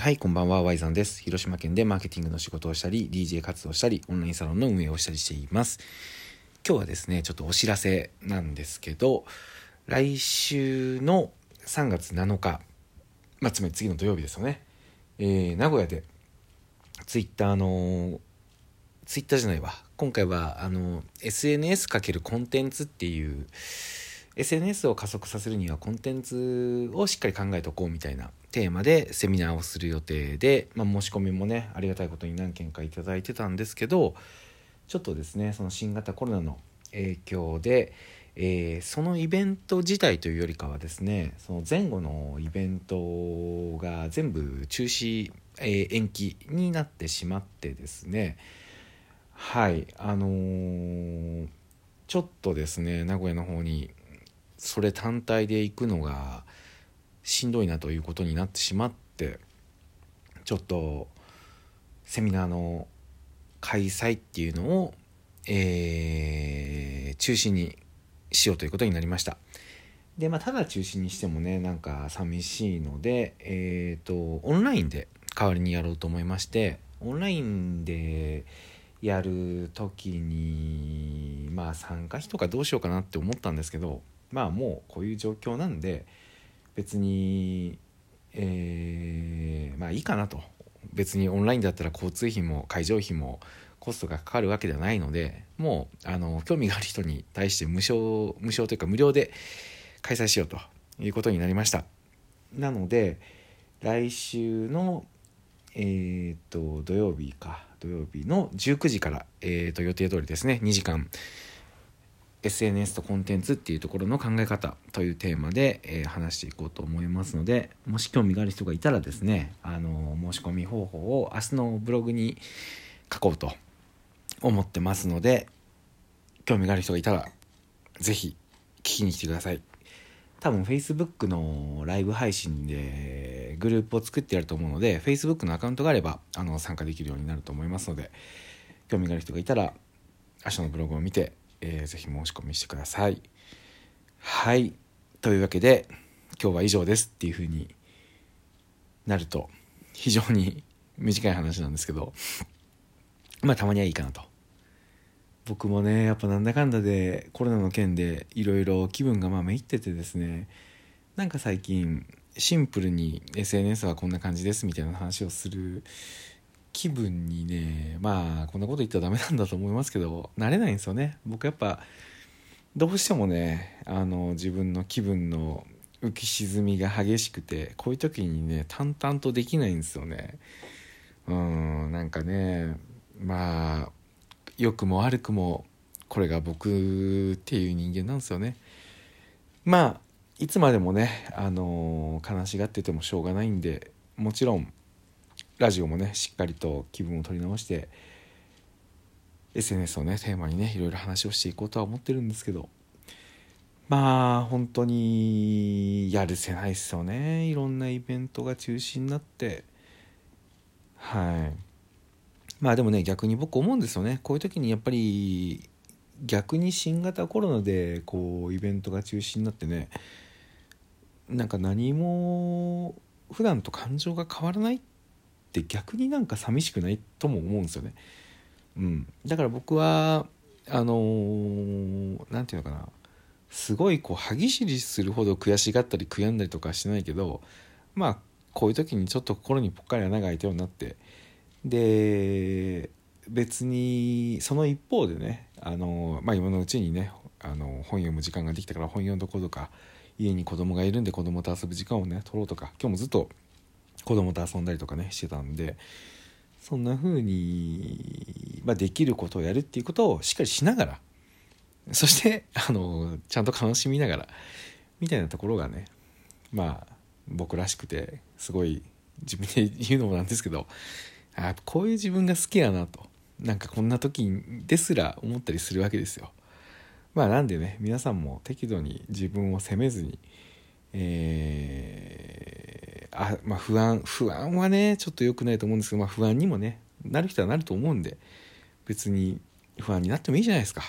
はい、こんばんは、Y さんです。広島県でマーケティングの仕事をしたり、DJ 活動したり、オンラインサロンの運営をしたりしています。今日はですね、ちょっとお知らせなんですけど、来週の3月7日、まあ、つまり次の土曜日ですよね、えー、名古屋で、ツイッターの、ツイッターじゃないわ、今回は、あの、SNS× コンテンツっていう、SNS を加速させるにはコンテンツをしっかり考えておこうみたいなテーマでセミナーをする予定で、まあ、申し込みもねありがたいことに何件か頂いてたんですけどちょっとですねその新型コロナの影響で、えー、そのイベント自体というよりかはですねその前後のイベントが全部中止、えー、延期になってしまってですねはいあのー、ちょっとですね名古屋の方にそれ単体で行くのがしんどいなということになってしまってちょっとセミナーの開催っていうのを、えー、中止にしようということになりました。でまあただ中止にしてもねなんか寂しいのでえっ、ー、とオンラインで代わりにやろうと思いましてオンラインでやる時にまあ参加費とかどうしようかなって思ったんですけどまあもうこういう状況なんで別にえー、まあいいかなと。別にオンラインだったら交通費も会場費もコストがかかるわけではないのでもうあの興味がある人に対して無償無償というか無料で開催しようということになりました。なので来週のえー、っと土曜日か。土曜日の19時から、えー、と予定通りですね。2時間。SNS とコンテンツっていうところの考え方というテーマで、えー、話していこうと思いますのでもし興味がある人がいたらですねあの申し込み方法を明日のブログに書こうと思ってますので興味がある人がいたら是非聞きに来てください。多分 Facebook のライブ配信でグループを作ってやると思うので Facebook のアカウントがあればあの参加できるようになると思いますので興味がある人がいたら明日のブログを見てえー、ぜひ申し込みしてください。はい。というわけで、今日は以上ですっていう風になると、非常に短い話なんですけど、まあたまにはいいかなと。僕もね、やっぱなんだかんだでコロナの件でいろいろ気分がまあめいっててですね、なんか最近シンプルに SNS はこんな感じですみたいな話をする気分にねまあこんなこと言ったらダメなんだと思いますけど慣れないんですよね。僕やっぱどうしてもねあの自分の気分の浮き沈みが激しくてこういう時にね淡々とできないんですよね。うんなんかねまあ良くも悪くもこれが僕っていう人間なんですよね。まあいつまでもねあの悲しがっててもしょうがないんでもちろんラジオもねしっかりと気分を取り直して SNS をねテーマにねいろいろ話をしていこうとは思ってるんですけどまあ本当にやるせないっすよね。いろんなイベントが中止になって。はい。まあでもね逆に僕思うんですよね。こういう時にやっぱり逆に新型コロナでこうイベントが中止になってねなんか何も普段と感情が変わらないっって逆になんか寂しくないとも思うんですよね。うん、だから僕はあの何、ー、て言うのかな。すごいこう歯ぎしりするほど悔しがったり悔やんだりとかしてないけどまあこういう時にちょっと心にぽっかり穴が開いたようになって。で別にその一方でねあの、まあ、今のうちにねあの本読む時間ができたから本読んどこうとか家に子供がいるんで子供と遊ぶ時間をね取ろうとか今日もずっと子供と遊んだりとかねしてたんでそんな風に、まあ、できることをやるっていうことをしっかりしながらそしてあのちゃんと楽しみながらみたいなところがねまあ僕らしくてすごい自分で言うのもなんですけどあこういう自分が好きやなとなんかこんな時ですら思ったりするわけですよ。まあなんでね皆さんも適度に自分を責めずに、えーあまあ、不安不安はねちょっと良くないと思うんですけど、まあ、不安にもねなる人はなると思うんで別に不安になってもいいじゃないですか。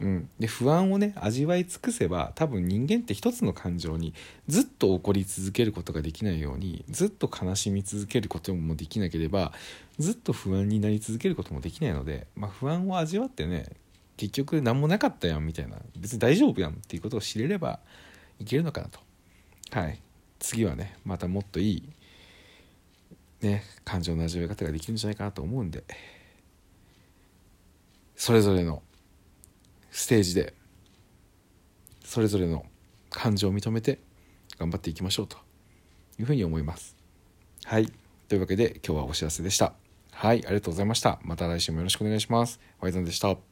うん、で不安をね味わい尽くせば多分人間って一つの感情にずっと怒り続けることができないようにずっと悲しみ続けることもできなければずっと不安になり続けることもできないので、まあ、不安を味わってね結局何もなかったやんみたいな別に大丈夫やんっていうことを知れればいけるのかなと。はい。次はねまたもっといいね感情の味わい方ができるんじゃないかなと思うんでそれぞれのステージでそれぞれの感情を認めて頑張っていきましょうというふうに思います。はい。というわけで今日はお知らせでした。はいありがとうございました。また来週もよろしくお願いします。ワイザンでした。